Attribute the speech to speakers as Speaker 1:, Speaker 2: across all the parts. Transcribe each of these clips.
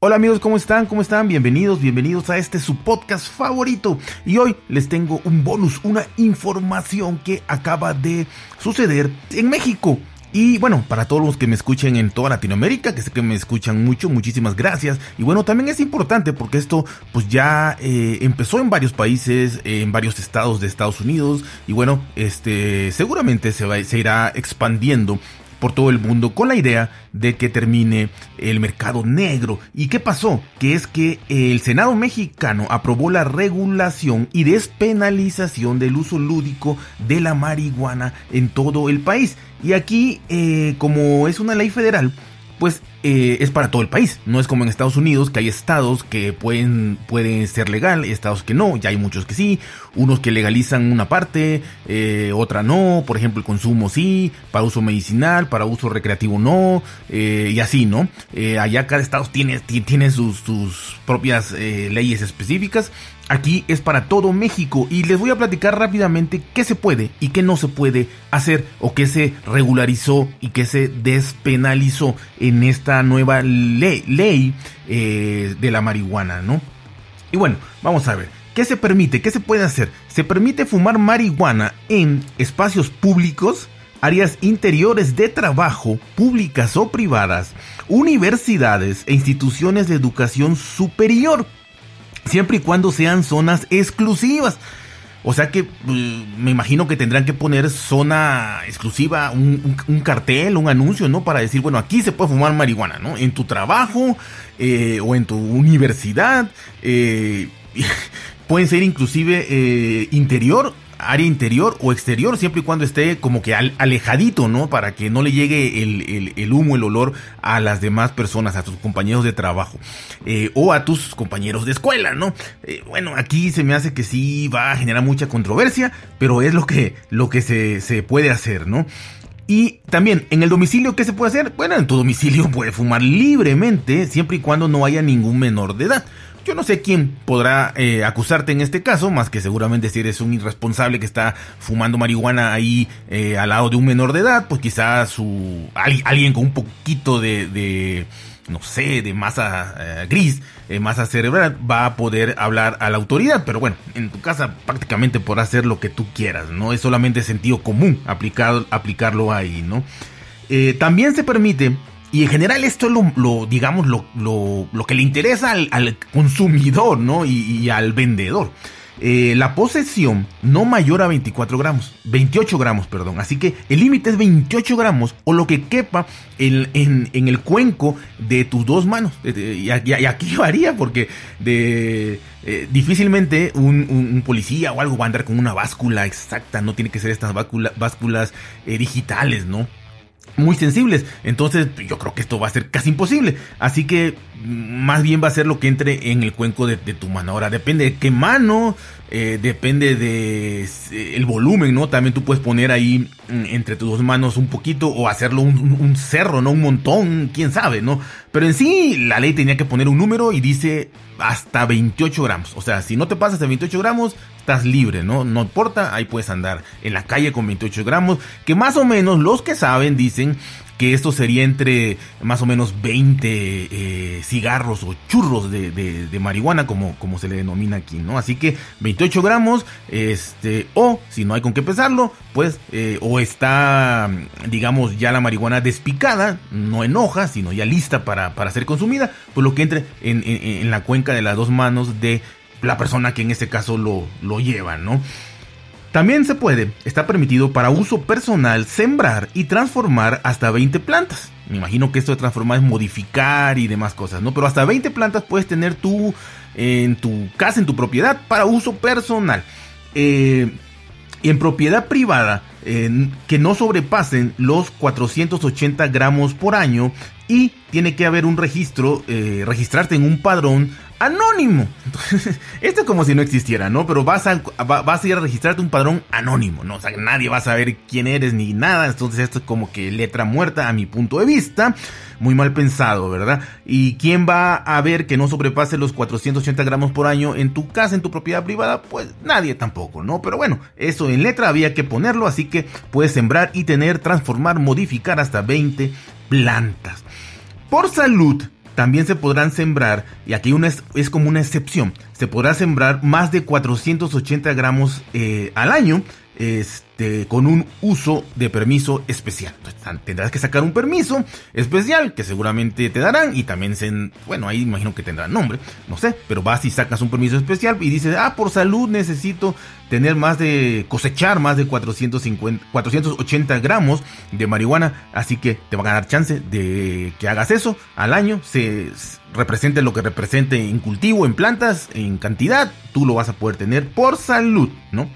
Speaker 1: Hola amigos, ¿cómo están? ¿Cómo están? Bienvenidos, bienvenidos a este su podcast favorito. Y hoy les tengo un bonus, una información que acaba de suceder en México. Y bueno, para todos los que me escuchen en toda Latinoamérica, que sé que me escuchan mucho, muchísimas gracias. Y bueno, también es importante porque esto pues ya eh, empezó en varios países, en varios estados de Estados Unidos. Y bueno, este seguramente se, va, se irá expandiendo por todo el mundo con la idea de que termine el mercado negro. ¿Y qué pasó? Que es que el Senado mexicano aprobó la regulación y despenalización del uso lúdico de la marihuana en todo el país. Y aquí, eh, como es una ley federal, pues eh, es para todo el país. No es como en Estados Unidos, que hay estados que pueden, pueden ser legal, estados que no, ya hay muchos que sí, unos que legalizan una parte, eh, otra no, por ejemplo el consumo sí, para uso medicinal, para uso recreativo no, eh, y así, ¿no? allá cada estado tiene, tiene sus, sus propias leyes específicas. Aquí es para todo México y les voy a platicar rápidamente qué se puede y qué no se puede hacer o qué se regularizó y qué se despenalizó en esta nueva ley, eh, de la marihuana, ¿no? Y bueno, vamos a ver. ¿Qué se permite? ¿Qué se puede hacer? Se permite fumar marihuana en espacios públicos, áreas interiores de trabajo, públicas o privadas, universidades e instituciones de educación superior siempre y cuando sean zonas exclusivas. O sea que mm, me imagino que tendrán que poner zona exclusiva, un, cartel, un anuncio, ¿no? Para decir, bueno, aquí se puede fumar marihuana, ¿no? En tu trabajo eh, o en tu universidad. Eh, pueden ser inclusive eh, interior área interior o exterior, siempre y cuando esté como que alejadito, ¿no? Para que no le llegue el, humo, el olor a las demás personas, a tus compañeros de trabajo eh, o a tus compañeros de escuela, ¿no? Eh, bueno, aquí se me hace que sí va a generar mucha controversia, pero es lo que, lo que se, se puede hacer, ¿no? Y también, en el domicilio, ¿qué se puede hacer? Bueno, en tu domicilio puedes fumar libremente, siempre y cuando no haya ningún menor de edad. Yo no sé quién podrá eh, acusarte en este caso, más que seguramente si eres un irresponsable que está fumando marihuana ahí eh, al lado de un menor de edad, pues quizás su, alguien con un poquito de, no sé, de masa eh, gris, masa cerebral, va a poder hablar a la autoridad. Pero bueno, en tu casa prácticamente podrás hacer lo que tú quieras, ¿no? Es solamente sentido común aplicar, aplicarlo ahí, ¿no? también se permite y en general esto es lo, digamos, lo, lo, que le interesa al, consumidor, ¿no? Y, al vendedor. Eh, la posesión no mayor a 24 gramos, 28 gramos, perdón. Así que el límite es 28 gramos o lo que quepa en, en, el cuenco de tus dos manos. Eh, y, aquí varía porque de, eh, difícilmente un, policía o algo va a andar con una báscula exacta. No tiene que ser estas básculas digitales, ¿no? Muy sensibles. Entonces yo creo que esto va a ser casi imposible. Así que mm, más bien va a ser lo que entre en el cuenco de, tu mano. Ahora depende de qué mano, eh, depende de eh, el volumen, ¿no? También tú puedes poner ahí mm, entre tus dos manos un poquito o hacerlo un, cerro, ¿no? Un montón, quién sabe, ¿no? Pero en sí la ley tenía que poner un número y dice hasta 28 gramos. O sea, si no te pasas de 28 gramos, estás libre, ¿no? No importa, ahí puedes andar en la calle con 28 gramos, que más o menos los que saben dicen que esto sería entre más o menos 20 eh, cigarros o churros de, de, marihuana, como, como se le denomina aquí, ¿no? Así que 28 gramos, este, o si no hay con qué pesarlo, pues, eh, o está, digamos, ya la marihuana despicada, no en hoja, sino ya lista para, para ser consumida, pues lo que entre en, en, la cuenca de las dos manos de la persona que en este caso lo, lo lleva, ¿no? También se puede, está permitido para uso personal sembrar y transformar hasta 20 plantas. Me imagino que esto de transformar es modificar y demás cosas, ¿no? Pero hasta 20 plantas puedes tener tú en tu casa, en tu propiedad, para uso personal. Eh, en propiedad privada, que no sobrepasen los 480 gramos por año y tiene que haber un registro, eh, registrarte en un padrón anónimo. esto es como si no existiera, ¿no? Pero vas a, vas a ir a registrarte un padrón anónimo, ¿no? O sea, nadie va a saber quién eres ni nada. Entonces esto es como que letra muerta a mi punto de vista. Muy mal pensado, ¿verdad? ¿Y quién va a ver que no sobrepase los 480 gramos por año en tu casa, en tu propiedad privada? Pues nadie tampoco, ¿no? Pero bueno, eso en letra había que ponerlo, así que puedes sembrar y tener, transformar, modificar hasta 20 plantas. Por salud, también se podrán sembrar, y aquí una es, como una excepción, se podrá sembrar más de 480 gramos eh, al año este, con un uso de permiso especial. tendrás que sacar un permiso especial que seguramente te darán y también, se, bueno, ahí imagino que tendrá nombre, no sé, pero vas y sacas un permiso especial y dices, ah, por salud necesito tener más de, cosechar más de 450, 480 gramos de marihuana, así que te van a dar chance de que hagas eso al año, se represente lo que represente en cultivo, en plantas, en cantidad, tú lo vas a poder tener por salud, ¿no?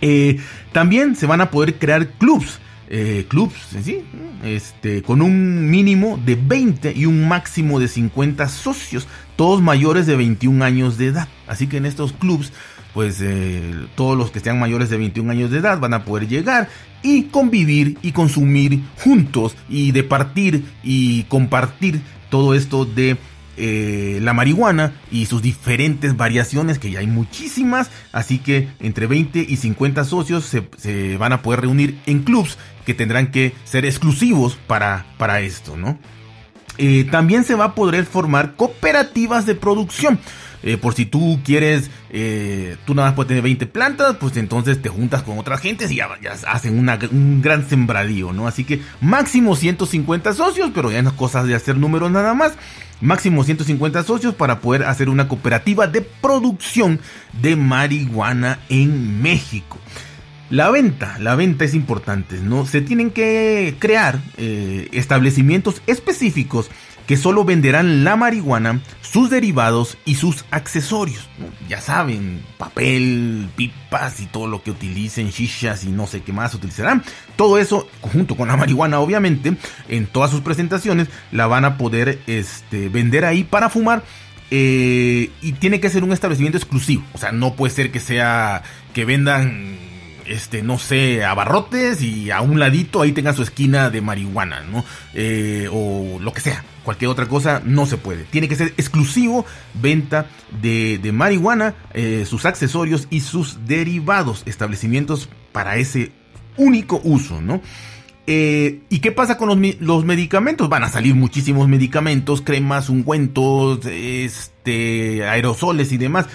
Speaker 1: Eh, también se van a poder crear clubs. Eh, clubs, ¿sí? este, con un mínimo de 20 y un máximo de 50 socios, todos mayores de 21 años de edad. Así que en estos clubs, pues eh, todos los que sean mayores de 21 años de edad van a poder llegar y convivir y consumir juntos y departir y compartir todo esto de eh, la marihuana y sus diferentes variaciones, que ya hay muchísimas, así que entre 20 y 50 socios se, van a poder reunir en clubs que tendrán que ser exclusivos para, para esto, ¿no? Eh, también se va a poder formar cooperativas de producción. Eh, por si tú quieres, tú nada más puedes tener 20 plantas, pues entonces te juntas con otras gentes y ya, hacen un gran sembradío, ¿no? Así que máximo 150 socios, pero ya no es cosas de hacer números nada más máximo 150 socios para poder hacer una cooperativa de producción de marihuana en México. La venta, la venta es importante, ¿no? Se tienen que crear eh, establecimientos específicos que solo venderán la marihuana, sus derivados y sus accesorios. Ya saben, papel, pipas y todo lo que utilicen, shishas y no sé qué más utilizarán. Todo eso, junto con la marihuana, obviamente, en todas sus presentaciones, la van a poder este, vender ahí para fumar. Eh, y tiene que ser un establecimiento exclusivo. O sea, no puede ser que sea que vendan este, no sé, abarrotes y a un ladito ahí tenga su esquina de marihuana, ¿no? Eh, o lo que sea, cualquier otra cosa no se puede. Tiene que ser exclusivo venta de, marihuana, eh, sus accesorios y sus derivados, establecimientos para ese único uso, ¿no? Eh, ¿Y qué pasa con los, los, medicamentos? Van a salir muchísimos medicamentos, cremas, ungüentos, este, aerosoles y demás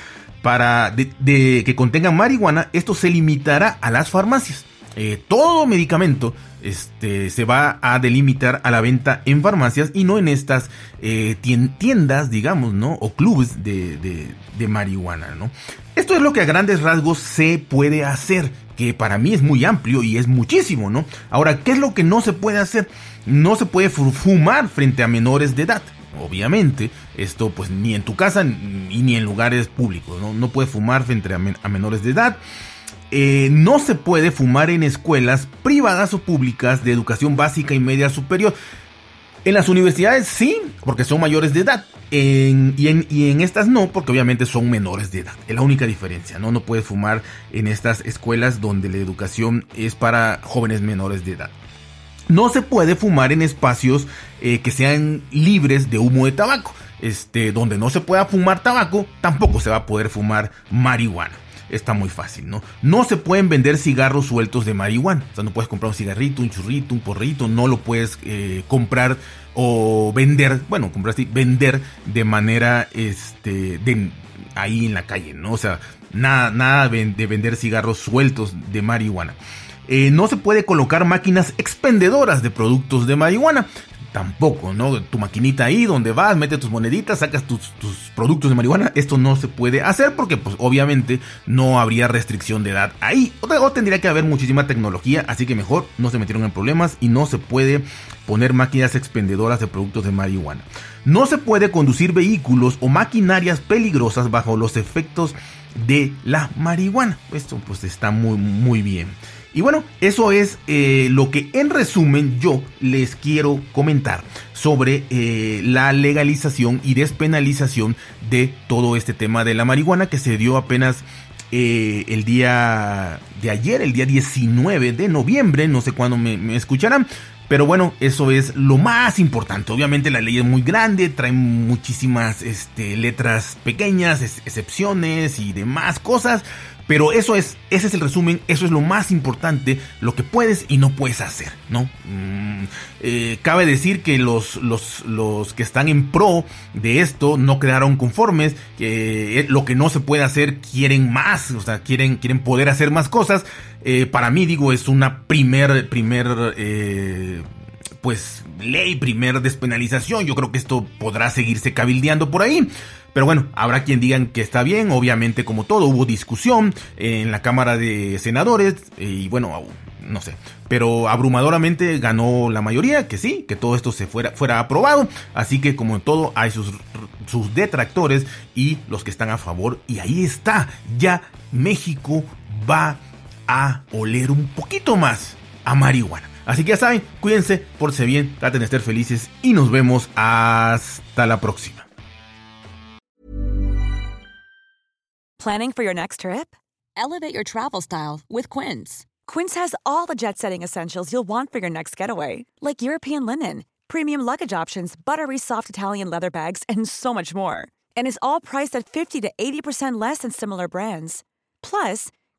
Speaker 1: para de, que contengan marihuana, esto se limitará a las farmacias. Eh, todo medicamento este, se va a delimitar a la venta en farmacias y no en estas eh, tiendas, digamos, ¿no? O clubes de, de, marihuana, ¿no? Esto es lo que a grandes rasgos se puede hacer, que para mí es muy amplio y es muchísimo, ¿no? Ahora, ¿qué es lo que no se puede hacer? No se puede fumar frente a menores de edad obviamente, esto pues ni en tu casa ni, ni en lugares públicos, ¿no? No puedes fumar frente a, menores de edad. Eh, no se puede fumar en escuelas privadas o públicas de educación básica y media superior. En las universidades sí, porque son mayores de edad. y, en, y, en, estas no, porque obviamente son menores de edad. Es la única diferencia, ¿no? No puedes fumar en estas escuelas donde la educación es para jóvenes menores de edad. No se puede fumar en espacios eh, que sean libres de humo de tabaco. este, donde no se pueda fumar tabaco, tampoco se va a poder fumar marihuana está muy fácil, ¿no? No se pueden vender cigarros sueltos de marihuana. O sea, no puedes comprar un cigarrito, un churrito, un porrito, no lo puedes eh, comprar o vender, bueno, comprar así, vender de manera, este, de ahí en la calle, ¿no? O sea, nada, nada de vender cigarros sueltos de marihuana. Eh, no se puede colocar máquinas expendedoras de productos de marihuana tampoco, ¿no? Tu maquinita ahí donde vas, metes tus moneditas, sacas tus, productos de marihuana, esto no se puede hacer porque pues obviamente no habría restricción de edad ahí o, tendría que haber muchísima tecnología, así que mejor no se metieron en problemas y no se puede poner máquinas expendedoras de productos de marihuana. No se puede conducir vehículos o maquinarias peligrosas bajo los efectos de la marihuana. Esto pues está muy muy bien. Y bueno, eso es eh, lo que en resumen yo les quiero comentar sobre eh, la legalización y despenalización de todo este tema de la marihuana que se dio apenas eh, el día de ayer, el día 19 de noviembre, no sé cuándo me, escucharán. Pero bueno, eso es lo más importante. Obviamente la ley es muy grande, trae muchísimas este, letras pequeñas, excepciones y demás cosas. Pero eso es, ese es el resumen, eso es lo más importante, lo que puedes y no puedes hacer, ¿no? Mm, eh, cabe decir que los, los, los, que están en pro de esto no quedaron conformes, que eh, lo que no se puede hacer quieren más, o sea, quieren, quieren poder hacer más cosas. Eh, para mí, digo, es una primer, primer, pues, ley, primer despenalización. Yo creo que esto podrá seguirse cabildeando por ahí. Pero bueno, habrá quien digan que está bien, obviamente como todo, hubo discusión en la Cámara de Senadores y bueno, no sé, pero abrumadoramente ganó la mayoría, que sí, que todo esto se fuera, fuera aprobado, así que como en todo hay sus, sus detractores y los que están a favor y ahí está, ya México va a oler un poquito más a marihuana. Así que ya saben, cuídense, porse bien, traten de estar felices y nos vemos hasta la próxima.
Speaker 2: Planning for your next trip? Elevate your travel style with Quince. Quince has all the jet setting essentials you'll want for your next getaway, like European linen, premium luggage options, buttery soft Italian leather bags, and so much more. And is all priced at 50 to 80% less than similar brands. Plus,